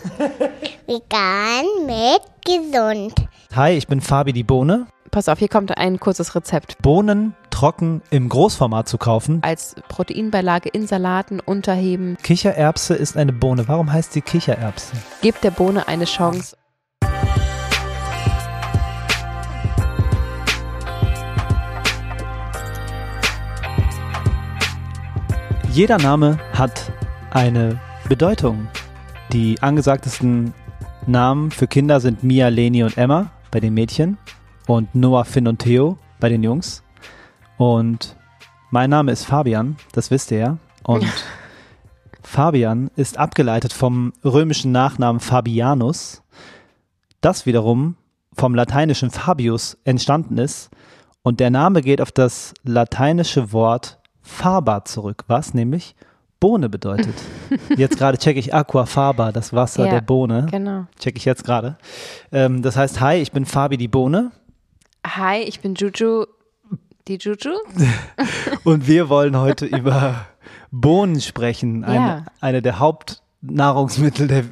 Vegan mit gesund. Hi, ich bin Fabi die Bohne. Pass auf, hier kommt ein kurzes Rezept. Bohnen trocken im Großformat zu kaufen. Als Proteinbeilage in Salaten unterheben. Kichererbse ist eine Bohne. Warum heißt sie Kichererbse? Gebt der Bohne eine Chance. Jeder Name hat eine Bedeutung. Die angesagtesten Namen für Kinder sind Mia, Leni und Emma bei den Mädchen und Noah, Finn und Theo bei den Jungs. Und mein Name ist Fabian, das wisst ihr ja. Und Fabian ist abgeleitet vom römischen Nachnamen Fabianus, das wiederum vom lateinischen Fabius entstanden ist. Und der Name geht auf das lateinische Wort Faber zurück, was nämlich Bohne bedeutet. Jetzt gerade checke ich Aquafaba, das Wasser Ja, der Bohne. Genau. Checke ich jetzt gerade. Ähm, das heißt, hi, ich bin Fabi die Bohne Hi, ich bin Juju. Die Juju? und wir wollen heute über Bohnen sprechen. Ein, Ja. Eine der Hauptnahrungsmittel der,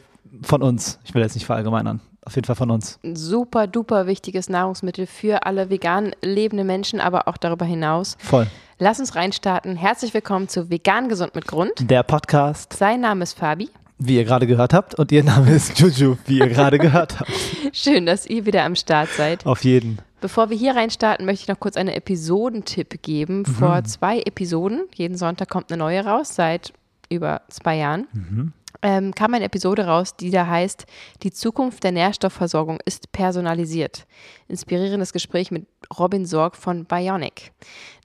von uns. Ich will jetzt nicht verallgemeinern. Auf jeden Fall von uns. Ein super duper wichtiges Nahrungsmittel für alle vegan lebende Menschen, aber auch darüber hinaus. Voll. Lass uns reinstarten. Herzlich willkommen zu Vegan Gesund mit Grund. Der Podcast, Sein Name ist Fabi. wie ihr gerade gehört habt, und ihr Name ist Juju, wie ihr gerade gehört habt. Schön, dass ihr wieder am Start seid. Auf jeden. Bevor wir hier reinstarten, möchte ich noch kurz einen Episodentipp geben. Vor zwei Episoden, jeden Sonntag kommt eine neue raus, seit über zwei Jahren, ähm, kam eine Episode raus, die da heißt, die Zukunft der Nährstoffversorgung ist personalisiert. Inspirierendes Gespräch mit Robin Sorg von Bionic.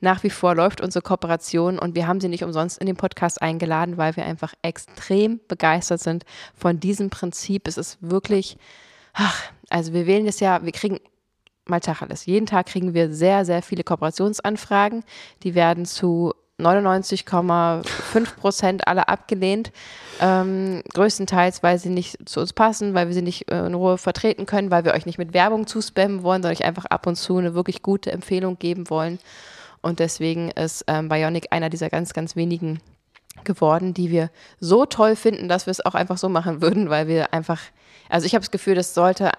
Nach wie vor läuft unsere Kooperation und wir haben sie nicht umsonst in den Podcast eingeladen, weil wir einfach extrem begeistert sind von diesem Prinzip. Es ist wirklich, ach, also wir wählen das ja, wir kriegen mal Tacheles. Jeden Tag kriegen wir sehr, sehr viele Kooperationsanfragen. Die werden zu 99,5 Prozent alle abgelehnt. Ähm, größtenteils, weil sie nicht zu uns passen, weil wir sie nicht äh, in Ruhe vertreten können, weil wir euch nicht mit Werbung zuspammen wollen, sondern euch einfach ab und zu eine wirklich gute Empfehlung geben wollen. Und deswegen ist ähm, Bionic einer dieser ganz, ganz wenigen geworden, die wir so toll finden, dass wir es auch einfach so machen würden, weil wir einfach, also ich habe das Gefühl, das sollte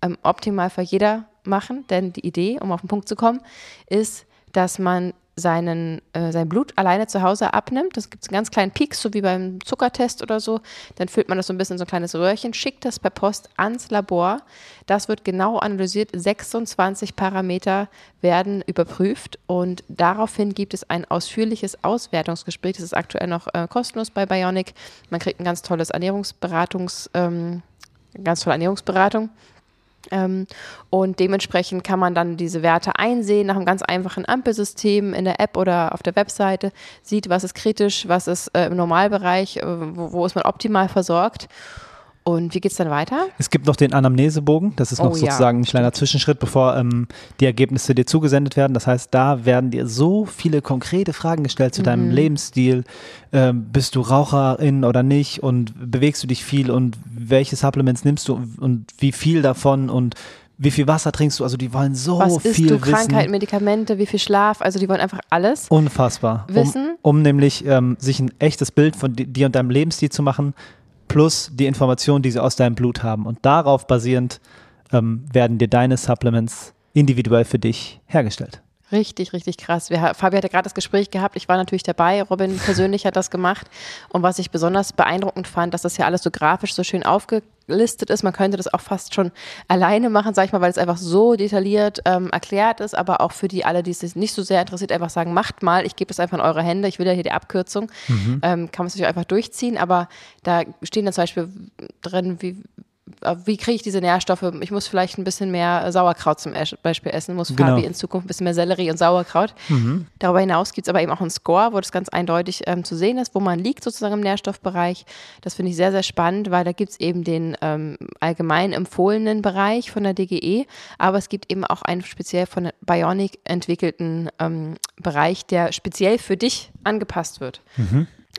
im Optimalfall jeder machen, denn die Idee, um auf den Punkt zu kommen, ist, dass man seinen, äh, sein Blut alleine zu Hause abnimmt. Das gibt es einen ganz kleinen Peaks, so wie beim Zuckertest oder so. Dann füllt man das so ein bisschen in so ein kleines Röhrchen, schickt das per Post ans Labor. Das wird genau analysiert. 26 Parameter werden überprüft und daraufhin gibt es ein ausführliches Auswertungsgespräch. Das ist aktuell noch äh, kostenlos bei Bionic. Man kriegt ein ganz tolles Ernährungsberatungs, ähm, ganz tolle Ernährungsberatung. Ähm, und dementsprechend kann man dann diese Werte einsehen nach einem ganz einfachen Ampelsystem in der App oder auf der Webseite, sieht, was ist kritisch, was ist äh, im Normalbereich, äh, wo, wo ist man optimal versorgt. Und wie geht es dann weiter? Es gibt noch den Anamnesebogen. Das ist noch Oh ja, sozusagen ein kleiner Zwischenschritt, bevor ähm, die Ergebnisse dir zugesendet werden. Das heißt, da werden dir so viele konkrete Fragen gestellt zu deinem Mhm. Lebensstil. Ähm, bist du Raucherin oder nicht? Und bewegst du dich viel? Und welche Supplements nimmst du? Und wie viel davon? Und wie viel Wasser trinkst du? Also die wollen so was isst viel du, wissen. Krankheit, Medikamente, wie viel Schlaf? Also die wollen einfach alles. Unfassbar. Wissen? Um, um nämlich ähm, sich ein echtes Bild von di- dir und deinem Lebensstil zu machen, plus die Informationen, die sie aus deinem Blut haben. Und darauf basierend ähm, werden dir deine Supplements individuell für dich hergestellt. Richtig, richtig krass. Wir, Fabi hatte gerade das Gespräch gehabt. Ich war natürlich dabei. Robin persönlich hat das gemacht. Und was ich besonders beeindruckend fand, dass das ja alles so grafisch so schön aufgelistet ist. Man könnte das auch fast schon alleine machen, sag ich mal, weil es einfach so detailliert ähm, erklärt ist. Aber auch für die alle, die es sich nicht so sehr interessiert, einfach sagen, macht mal. Ich gebe das einfach in eure Hände. Ich will ja hier die Abkürzung. Ähm, kann man es natürlich einfach durchziehen. Aber da stehen dann zum Beispiel drin, wie wie kriege ich diese Nährstoffe? Ich muss vielleicht ein bisschen mehr Sauerkraut zum Beispiel essen, muss Genau. Fabi in Zukunft ein bisschen mehr Sellerie und Sauerkraut. Darüber hinaus gibt es aber eben auch einen Score, wo das ganz eindeutig ähm, zu sehen ist, wo man liegt sozusagen im Nährstoffbereich. Das finde ich sehr, sehr spannend, weil da gibt es eben den ähm, allgemein empfohlenen Bereich von der DGE, aber es gibt eben auch einen speziell von Bionic entwickelten ähm, Bereich, der speziell für dich angepasst wird.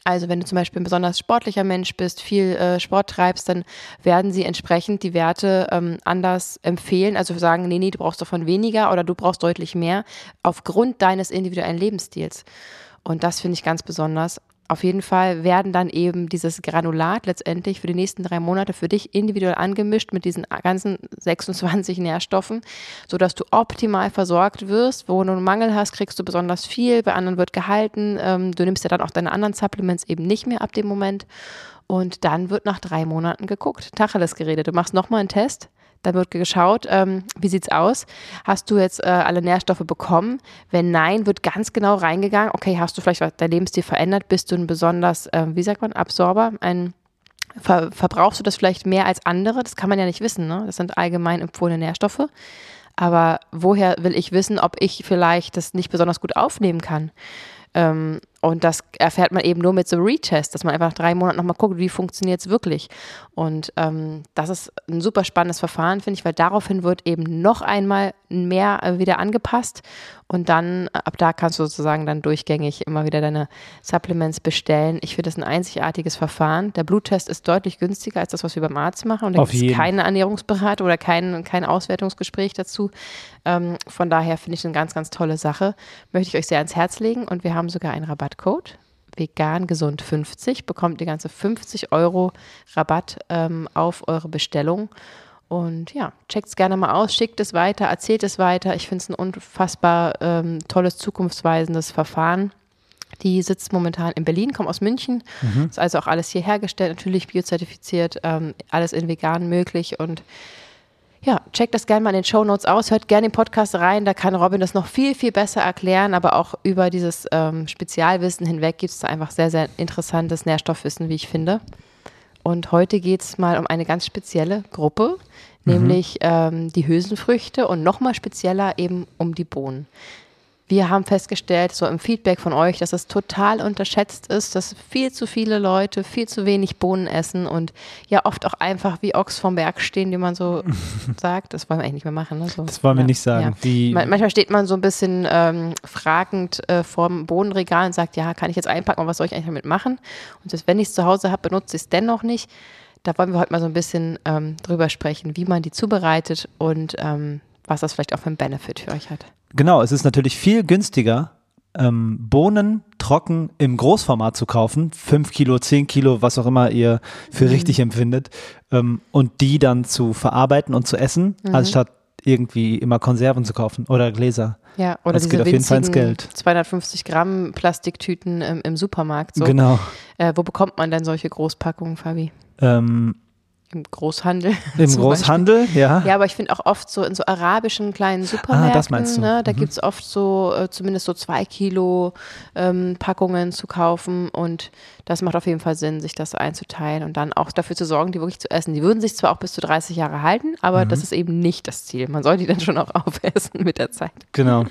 Also wenn du zum Beispiel ein besonders sportlicher Mensch bist, viel äh, Sport treibst, dann werden sie entsprechend die Werte ähm, anders empfehlen. Also sagen, nee, nee, du brauchst davon weniger oder du brauchst deutlich mehr aufgrund deines individuellen Lebensstils. Und das finde ich ganz besonders. Auf jeden Fall werden dann eben dieses Granulat letztendlich für die nächsten drei Monate für dich individuell angemischt mit diesen ganzen 26 Nährstoffen, sodass du optimal versorgt wirst. Wo du einen Mangel hast, kriegst du besonders viel, bei anderen wird gehalten. Ähm, du nimmst ja dann auch deine anderen Supplements eben nicht mehr ab dem Moment. Und dann wird nach drei Monaten geguckt, Tacheles geredet. Du machst nochmal einen Test, da wird geschaut, ähm, wie sieht's aus? Hast du jetzt äh, alle Nährstoffe bekommen? Wenn nein, wird ganz genau reingegangen. Okay, hast du vielleicht dein Lebensstil verändert? Bist du ein besonders, äh, wie sagt man, Absorber? Ein ver verbrauchst du das vielleicht mehr als andere? Das kann man ja nicht wissen. Ne? Das sind allgemein empfohlene Nährstoffe. Aber woher will ich wissen, ob ich vielleicht das nicht besonders gut aufnehmen kann? Ähm, und das erfährt man eben nur mit so Retest, dass man einfach nach drei Monaten nochmal guckt, wie funktioniert es wirklich. Und ähm, das ist ein super spannendes Verfahren, finde ich, weil daraufhin wird eben noch einmal mehr äh, wieder angepasst. Und dann, äh, ab da kannst du sozusagen dann durchgängig immer wieder deine Supplements bestellen. Ich finde das ein einzigartiges Verfahren. Der Bluttest ist deutlich günstiger als das, was wir beim Arzt machen. Und da gibt es keine Ernährungsberatung oder kein, kein Auswertungsgespräch dazu. Ähm, von daher finde ich es eine ganz, ganz tolle Sache. Möchte ich euch sehr ans Herz legen. Und wir haben sogar einen Rabatt Rabattcode vegan gesund 50 bekommt ihr ganze 50 Euro Rabatt ähm, auf eure Bestellung. Und ja, checkt es gerne mal aus, schickt es weiter, erzählt es weiter. Ich finde es ein unfassbar ähm, tolles, zukunftsweisendes Verfahren. Die sitzt momentan in Berlin, kommt aus München. Mhm. Ist also auch alles hier hergestellt, natürlich biozertifiziert, ähm, alles in vegan möglich und ja, checkt das gerne mal in den Show Notes aus, hört gerne den Podcast rein, da kann Robin das noch viel, viel besser erklären, aber auch über dieses ähm, Spezialwissen hinweg gibt es da einfach sehr, sehr interessantes Nährstoffwissen, wie ich finde. Und heute geht es mal um eine ganz spezielle Gruppe, mhm. nämlich ähm, die Hülsenfrüchte und nochmal spezieller eben um die Bohnen wir haben festgestellt, so im Feedback von euch, dass es total unterschätzt ist, dass viel zu viele Leute viel zu wenig Bohnen essen und ja oft auch einfach wie Ochs vom Berg stehen, wie man so sagt. Das wollen wir eigentlich nicht mehr machen. Ne? So, das wollen wir nicht sagen. Ja. Manchmal steht man so ein bisschen ähm, fragend äh, vorm Bohnenregal und sagt, ja, kann ich jetzt einpacken, aber was soll ich eigentlich damit machen? Und selbst wenn ich es zu Hause habe, benutze ich es dennoch nicht. Da wollen wir heute mal so ein bisschen ähm, drüber sprechen, wie man die zubereitet und ähm, was das vielleicht auch für einen Benefit für euch hat. Genau, es ist natürlich viel günstiger, ähm, Bohnen trocken im Großformat zu kaufen, 5 Kilo, 10 Kilo, was auch immer ihr für mhm. richtig empfindet, ähm, und die dann zu verarbeiten und zu essen, mhm. anstatt irgendwie immer Konserven zu kaufen oder Gläser. Ja, oder das diese geht auf jeden Fall ins Geld. 250 Gramm Plastiktüten im, im Supermarkt. So. Genau. Äh, wo bekommt man denn solche Großpackungen, Fabi? Ähm, im Großhandel. Im Großhandel, Beispiel. ja. Ja, aber ich finde auch oft so in so arabischen kleinen Supermärkten, ah, das meinst du. Ne, da mhm. gibt es oft so äh, zumindest so zwei Kilo ähm, Packungen zu kaufen und das macht auf jeden Fall Sinn, sich das einzuteilen und dann auch dafür zu sorgen, die wirklich zu essen. Die würden sich zwar auch bis zu 30 Jahre halten, aber mhm. das ist eben nicht das Ziel. Man soll die dann schon auch aufessen mit der Zeit. Genau.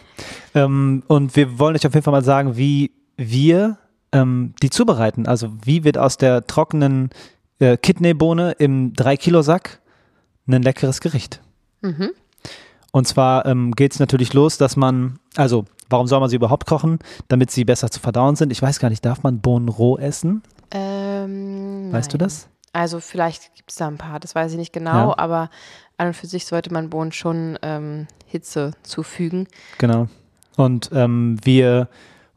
ähm, und wir wollen euch auf jeden Fall mal sagen, wie wir ähm, die zubereiten. Also wie wird aus der trockenen äh, Kidneybohne im 3-Kilo-Sack ein leckeres Gericht. Mhm. Und zwar ähm, geht es natürlich los, dass man, also warum soll man sie überhaupt kochen? Damit sie besser zu verdauen sind. Ich weiß gar nicht, darf man Bohnen roh essen? Ähm, weißt nein. du das? Also vielleicht gibt es da ein paar, das weiß ich nicht genau, ja. aber an und für sich sollte man Bohnen schon ähm, Hitze zufügen. Genau. Und ähm, wir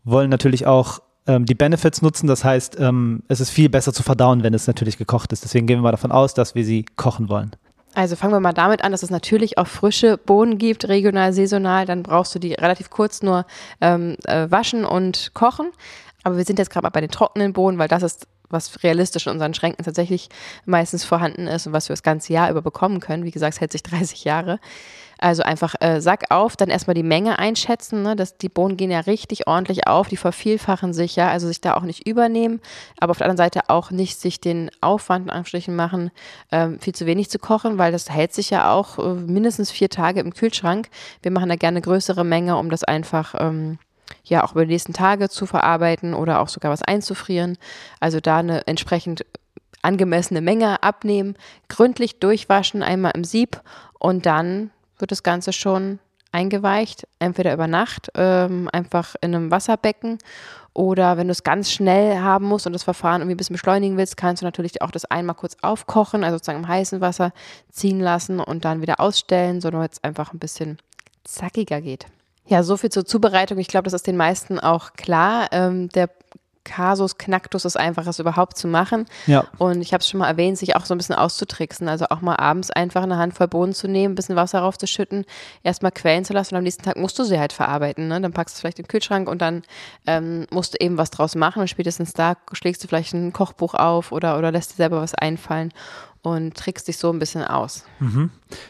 wollen natürlich auch ähm, die Benefits nutzen. Das heißt, ähm, es ist viel besser zu verdauen, wenn es natürlich gekocht ist. Deswegen gehen wir mal davon aus, dass wir sie kochen wollen. Also fangen wir mal damit an, dass es natürlich auch frische Bohnen gibt, regional, saisonal. Dann brauchst du die relativ kurz nur ähm, äh, waschen und kochen. Aber wir sind jetzt gerade bei den trockenen Bohnen, weil das ist was realistisch in unseren Schränken tatsächlich meistens vorhanden ist und was wir das ganze Jahr über bekommen können. Wie gesagt, es hält sich 30 Jahre. Also einfach äh, Sack auf, dann erstmal die Menge einschätzen. Ne? Das, die Bohnen gehen ja richtig ordentlich auf, die vervielfachen sich ja, also sich da auch nicht übernehmen, aber auf der anderen Seite auch nicht sich den Aufwand in Anführungsstrichen machen, ähm, viel zu wenig zu kochen, weil das hält sich ja auch äh, mindestens vier Tage im Kühlschrank. Wir machen da gerne größere Menge, um das einfach ähm, ja auch über die nächsten Tage zu verarbeiten oder auch sogar was einzufrieren. Also da eine entsprechend angemessene Menge abnehmen, gründlich durchwaschen, einmal im Sieb und dann wird das Ganze schon eingeweicht, entweder über Nacht, ähm, einfach in einem Wasserbecken oder wenn du es ganz schnell haben musst und das Verfahren irgendwie ein bisschen beschleunigen willst, kannst du natürlich auch das einmal kurz aufkochen, also sozusagen im heißen Wasser ziehen lassen und dann wieder ausstellen, so damit es einfach ein bisschen zackiger geht. Ja, so viel zur Zubereitung. Ich glaube, das ist den meisten auch klar. Ähm, der Kasus Knacktus ist einfach, es überhaupt zu machen. Ja. Und ich habe es schon mal erwähnt, sich auch so ein bisschen auszutricksen. Also auch mal abends einfach eine Handvoll Bohnen zu nehmen, ein bisschen Wasser raufzuschütten, erstmal quellen zu lassen und am nächsten Tag musst du sie halt verarbeiten. Ne? Dann packst du es vielleicht in den Kühlschrank und dann ähm, musst du eben was draus machen und spätestens da schlägst du vielleicht ein Kochbuch auf oder, oder lässt dir selber was einfallen und trickst dich so ein bisschen aus.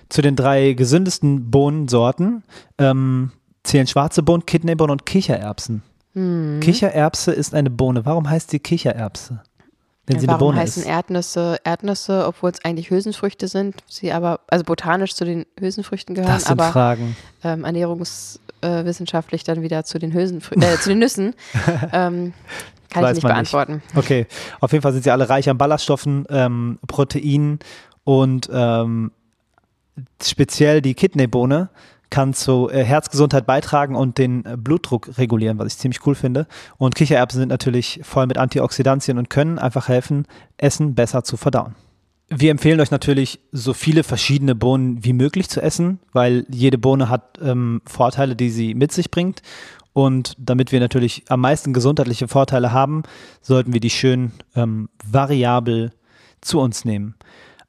Zu den drei gesündesten Bohnensorten ähm, zählen schwarze Bohnen, Kidneybohnen und Kichererbsen. Mhm. Kichererbse ist eine Bohne. Warum heißt sie Kichererbse? Wenn sie eine warum Bohne heißen ist. Erdnüsse Erdnüsse, obwohl es eigentlich Hülsenfrüchte sind, sie aber, also botanisch zu den Hülsenfrüchten gehören, Das sind aber Fragen. ähm, ernährungswissenschaftlich dann wieder zu den Hülsenfrüchten, äh, zu den Nüssen. ähm, kann Weiß ich nicht man nicht. beantworten. Okay, auf jeden Fall sind sie alle reich an Ballaststoffen, ähm, Proteinen und ähm, speziell die Kidneybohne kann zu äh, Herzgesundheit beitragen und den äh, Blutdruck regulieren, was ich ziemlich cool finde. Und Kichererbsen sind natürlich voll mit Antioxidantien und können einfach helfen, Essen besser zu verdauen. Wir empfehlen euch natürlich, so viele verschiedene Bohnen wie möglich zu essen, weil jede Bohne hat ähm, Vorteile, die sie mit sich bringt. Und damit wir natürlich am meisten gesundheitliche Vorteile haben, sollten wir die schön ähm, variabel zu uns nehmen.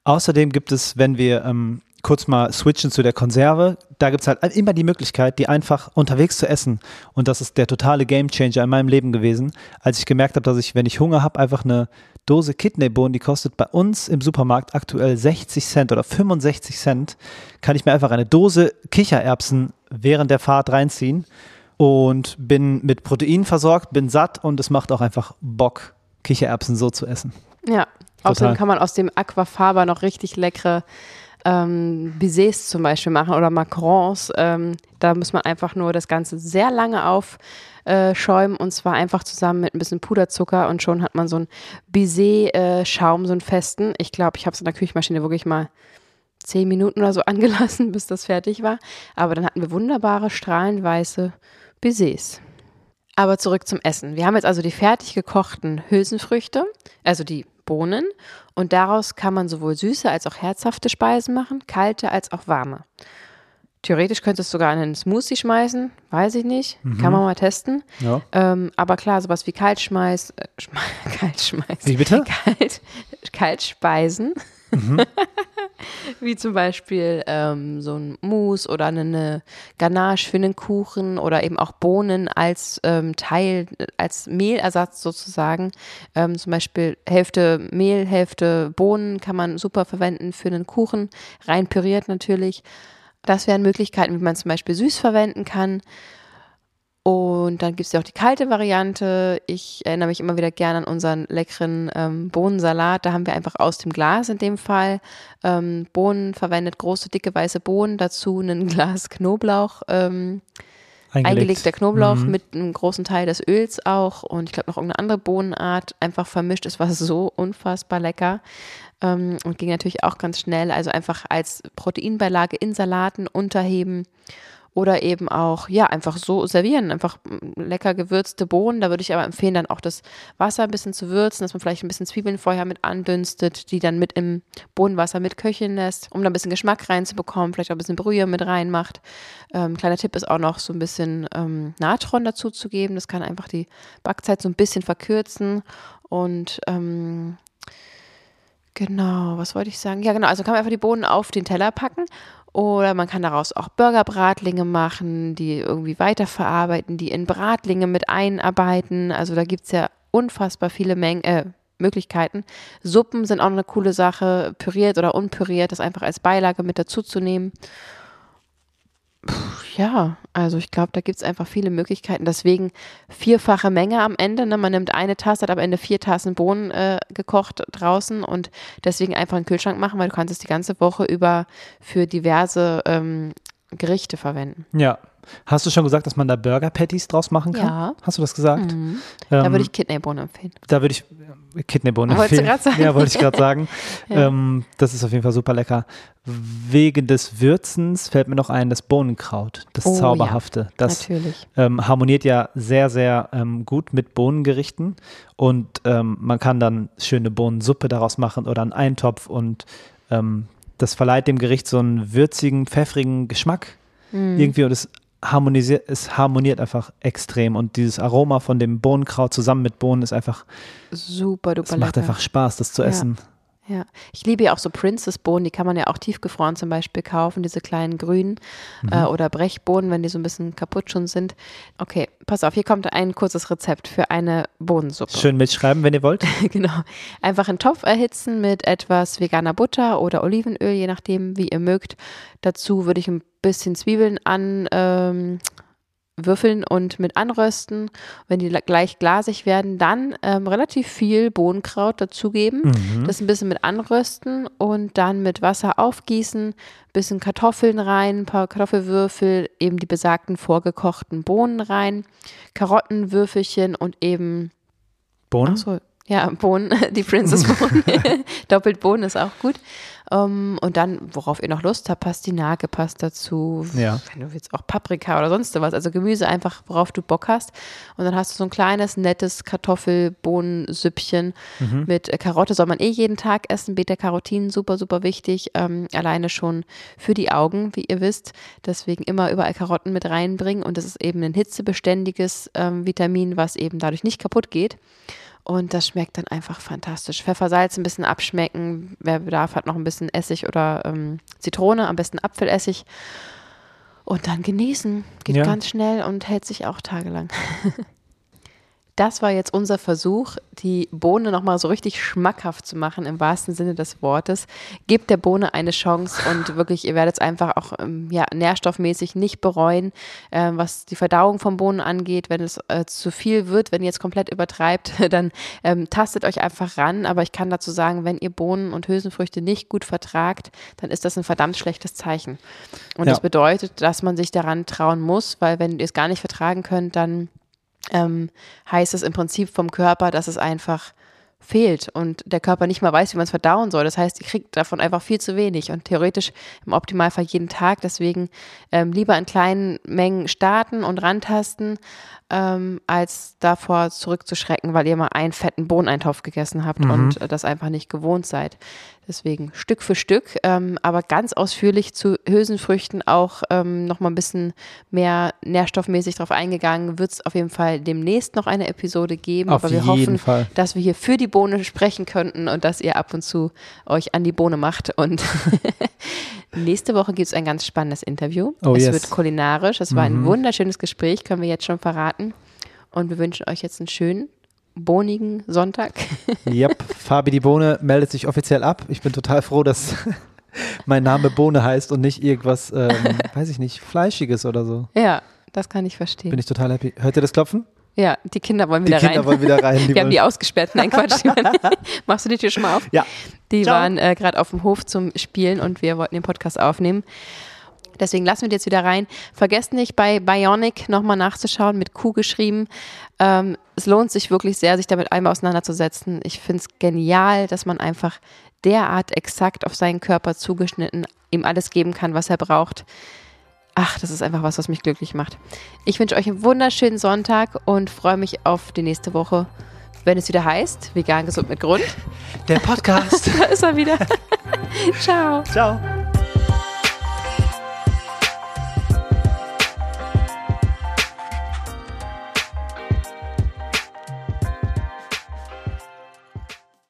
Außerdem gibt es, wenn wir ähm, kurz mal switchen zu der Konserve, da gibt es halt immer die Möglichkeit, die einfach unterwegs zu essen. Und das ist der totale Gamechanger in meinem Leben gewesen, als ich gemerkt habe, dass ich, wenn ich Hunger habe, einfach eine Dose Kidneybohnen, die kostet bei uns im Supermarkt aktuell 60 Cent oder 65 Cent, kann ich mir einfach eine Dose Kichererbsen während der Fahrt reinziehen und bin mit Protein versorgt, bin satt und es macht auch einfach Bock, Kichererbsen so zu essen. Ja, außerdem kann man aus dem Aquafaba noch richtig leckere ähm, Bisets zum Beispiel machen oder Macarons. Ähm, da muss man einfach nur das Ganze sehr lange aufschäumen und zwar einfach zusammen mit ein bisschen Puderzucker und schon hat man so einen Bisset-Schaum, so einen festen. Ich glaube, ich habe es in der Küchenmaschine wirklich mal zehn Minuten oder so angelassen, bis das fertig war. Aber dann hatten wir wunderbare, strahlend weiße Bisets. Aber zurück zum Essen. Wir haben jetzt also die fertig gekochten Hülsenfrüchte, also die Bohnen. Und daraus kann man sowohl süße als auch herzhafte Speisen machen, kalte als auch warme. Theoretisch könntest du sogar in einen Smoothie schmeißen, weiß ich nicht. Kann man mal testen. Ja. Ähm, aber klar, sowas wie Kaltschmeiß, äh, Schme Kaltschmeiß. Wie bitte? Kalt, Kaltspeisen. wie zum Beispiel ähm, so ein Mousse oder eine Ganache für einen Kuchen oder eben auch Bohnen als ähm, Teil, als Mehlersatz sozusagen. Ähm, zum Beispiel Hälfte Mehl, Hälfte Bohnen kann man super verwenden für einen Kuchen, rein püriert natürlich. Das wären Möglichkeiten, wie man zum Beispiel süß verwenden kann. Und dann gibt es ja auch die kalte Variante. Ich erinnere mich immer wieder gerne an unseren leckeren ähm, Bohnensalat. Da haben wir einfach aus dem Glas in dem Fall ähm, Bohnen verwendet, große, dicke, weiße Bohnen, dazu ein Glas Knoblauch, ähm, eingelegter Knoblauch Mhm. mit einem großen Teil des Öls auch und ich glaube noch irgendeine andere Bohnenart einfach vermischt. Es war so unfassbar lecker ähm, und ging natürlich auch ganz schnell. Also einfach als Proteinbeilage in Salaten unterheben oder eben auch, ja, einfach so servieren. Einfach mm, lecker gewürzte Bohnen. Da würde ich aber empfehlen, dann auch das Wasser ein bisschen zu würzen, dass man vielleicht ein bisschen Zwiebeln vorher mit andünstet, die dann mit im Bohnenwasser mit köcheln lässt, um da ein bisschen Geschmack reinzubekommen, vielleicht auch ein bisschen Brühe mit reinmacht. Ähm, kleiner Tipp ist auch noch so ein bisschen ähm, Natron dazu zu geben. Das kann einfach die Backzeit so ein bisschen verkürzen und ähm, Genau, was wollte ich sagen? Ja, genau, also kann man einfach die Bohnen auf den Teller packen oder man kann daraus auch Burgerbratlinge machen, die irgendwie weiterverarbeiten, die in Bratlinge mit einarbeiten. Also da gibt es ja unfassbar viele Mengen, äh, Möglichkeiten. Suppen sind auch eine coole Sache, püriert oder unpüriert, das einfach als Beilage mit dazu zu nehmen. Ja, also ich glaube, da gibt es einfach viele Möglichkeiten. Deswegen vierfache Menge am Ende. Ne? Man nimmt eine Tasse, hat am Ende vier Tassen Bohnen äh, gekocht draußen und deswegen einfach in den Kühlschrank machen, weil du kannst es die ganze Woche über für diverse ähm, Gerichte verwenden. Ja. Hast du schon gesagt, dass man da Burger Patties draus machen kann? Ja. Hast du das gesagt? Da Ähm, würde ich Kidneybohnen empfehlen. Da würde ich Kidneybohnen empfehlen. Ja, wollte ich gerade sagen. Ja. ähm, das ist auf jeden Fall super lecker. Wegen des Würzens fällt mir noch ein, das Bohnenkraut, das Oh ja, Zauberhafte. das Natürlich. ähm, harmoniert ja sehr, sehr ähm, gut mit Bohnengerichten. Und ähm, man kann dann schöne Bohnensuppe daraus machen oder einen Eintopf. Und ähm, das verleiht dem Gericht so einen würzigen, pfeffrigen Geschmack. Mhm. Irgendwie und es harmonisiert, es harmoniert einfach extrem und dieses Aroma von dem Bohnenkraut zusammen mit Bohnen ist einfach, Super duper es macht lecker. einfach Spaß, das zu essen. Ja, ich liebe ja auch so Princess-Bohnen, die kann man ja auch tiefgefroren zum Beispiel kaufen, diese kleinen grünen Mhm. äh, oder Brechbohnen, wenn die so ein bisschen kaputt schon sind. Okay, pass auf, hier kommt ein kurzes Rezept für eine Bohnensuppe. Schön mitschreiben, wenn ihr wollt. genau. Einfach einen Topf erhitzen mit etwas veganer Butter oder Olivenöl, je nachdem, wie ihr mögt. Dazu würde ich ein bisschen Zwiebeln an ähm, würfeln und mit anrösten. Wenn die gleich glasig werden, dann ähm, relativ viel Bohnenkraut dazugeben. Mhm. Das ein bisschen mit anrösten und dann mit Wasser aufgießen, bisschen Kartoffeln rein, ein paar Kartoffelwürfel, eben die besagten vorgekochten Bohnen rein, Karottenwürfelchen und eben Bohnen? Ach so, ja, Bohnen, die Princess Bohnen. Doppelt Bohnen ist auch gut. Um, und dann, worauf ihr noch Lust habt, Pastinake passt dazu. Ja. Wenn du willst, auch Paprika oder sonst was. Also Gemüse einfach, worauf du Bock hast. Und dann hast du so ein kleines, nettes Kartoffel-Bohnensüppchen mit äh, Karotte. Soll man eh jeden Tag essen. Beta-Carotin, super, super wichtig. Ähm, alleine schon für die Augen, wie ihr wisst. Deswegen immer überall Karotten mit reinbringen. Und das ist eben ein hitzebeständiges ähm, Vitamin, was eben dadurch nicht kaputt geht. Und das schmeckt dann einfach fantastisch. Pfeffer, Salz ein bisschen abschmecken. Wer bedarf, hat noch ein bisschen Essig oder ähm, Zitrone, am besten Apfelessig. Und dann genießen. Geht Ja. ganz schnell und hält sich auch tagelang. Das war jetzt unser Versuch, die Bohne nochmal so richtig schmackhaft zu machen, im wahrsten Sinne des Wortes. Gebt der Bohne eine Chance und wirklich, ihr werdet es einfach auch ähm, ja, nährstoffmäßig nicht bereuen, ähm, was die Verdauung von Bohnen angeht. Wenn es äh, zu viel wird, wenn ihr jetzt komplett übertreibt, dann ähm, tastet euch einfach ran. Aber ich kann dazu sagen, wenn ihr Bohnen und Hülsenfrüchte nicht gut vertragt, dann ist das ein verdammt schlechtes Zeichen. Und Ja. das bedeutet, dass man sich daran trauen muss, weil wenn ihr es gar nicht vertragen könnt, dann ähm, heißt es im Prinzip vom Körper, dass es einfach fehlt und der Körper nicht mal weiß, wie man es verdauen soll. Das heißt, ihr kriegt davon einfach viel zu wenig und theoretisch im Optimalfall jeden Tag. Deswegen ähm, lieber in kleinen Mengen starten und rantasten, ähm, als davor zurückzuschrecken, weil ihr mal einen fetten Bohneneintopf gegessen habt und äh, das einfach nicht gewohnt seid. Deswegen Stück für Stück, ähm, aber ganz ausführlich zu Hülsenfrüchten auch ähm, noch mal ein bisschen mehr nährstoffmäßig drauf eingegangen. Wird es auf jeden Fall demnächst noch eine Episode geben. Auf aber wir jeden hoffen, Fall. dass wir hier für die Bohne sprechen könnten und dass ihr ab und zu euch an die Bohne macht. Und nächste Woche gibt es ein ganz spannendes Interview. Oh, es yes. wird kulinarisch. Es war ein wunderschönes Gespräch, können wir jetzt schon verraten. Und wir wünschen euch jetzt einen schönen, bohnigen Sonntag. Yep, Fabi die Bohne meldet sich offiziell ab. Ich bin total froh, dass mein Name Bohne heißt und nicht irgendwas, ähm, weiß ich nicht, Fleischiges oder so. ja, das kann ich verstehen. Bin ich total happy. Hört ihr das Klopfen? ja, die Kinder wollen Die wieder Kinder rein. wollen wieder rein. Die wir haben die ausgesperrt. Nein, Quatsch. Die Machst du die Tür schon mal auf? Ja. Die Ciao. waren äh, gerade auf dem Hof zum Spielen und wir wollten den Podcast aufnehmen. Deswegen lassen wir die jetzt wieder rein. Vergesst nicht, bei Bionic nochmal nachzuschauen, mit Q geschrieben. Ähm, es lohnt sich wirklich sehr, sich damit einmal auseinanderzusetzen. Ich finde es genial, dass man einfach derart exakt auf seinen Körper zugeschnitten ihm alles geben kann, was er braucht. Ach, das ist einfach was, was mich glücklich macht. Ich wünsche euch einen wunderschönen Sonntag und freue mich auf die nächste Woche, wenn es wieder heißt, vegan gesund mit Grund. Der Podcast. Da ist er wieder. Ciao. Ciao.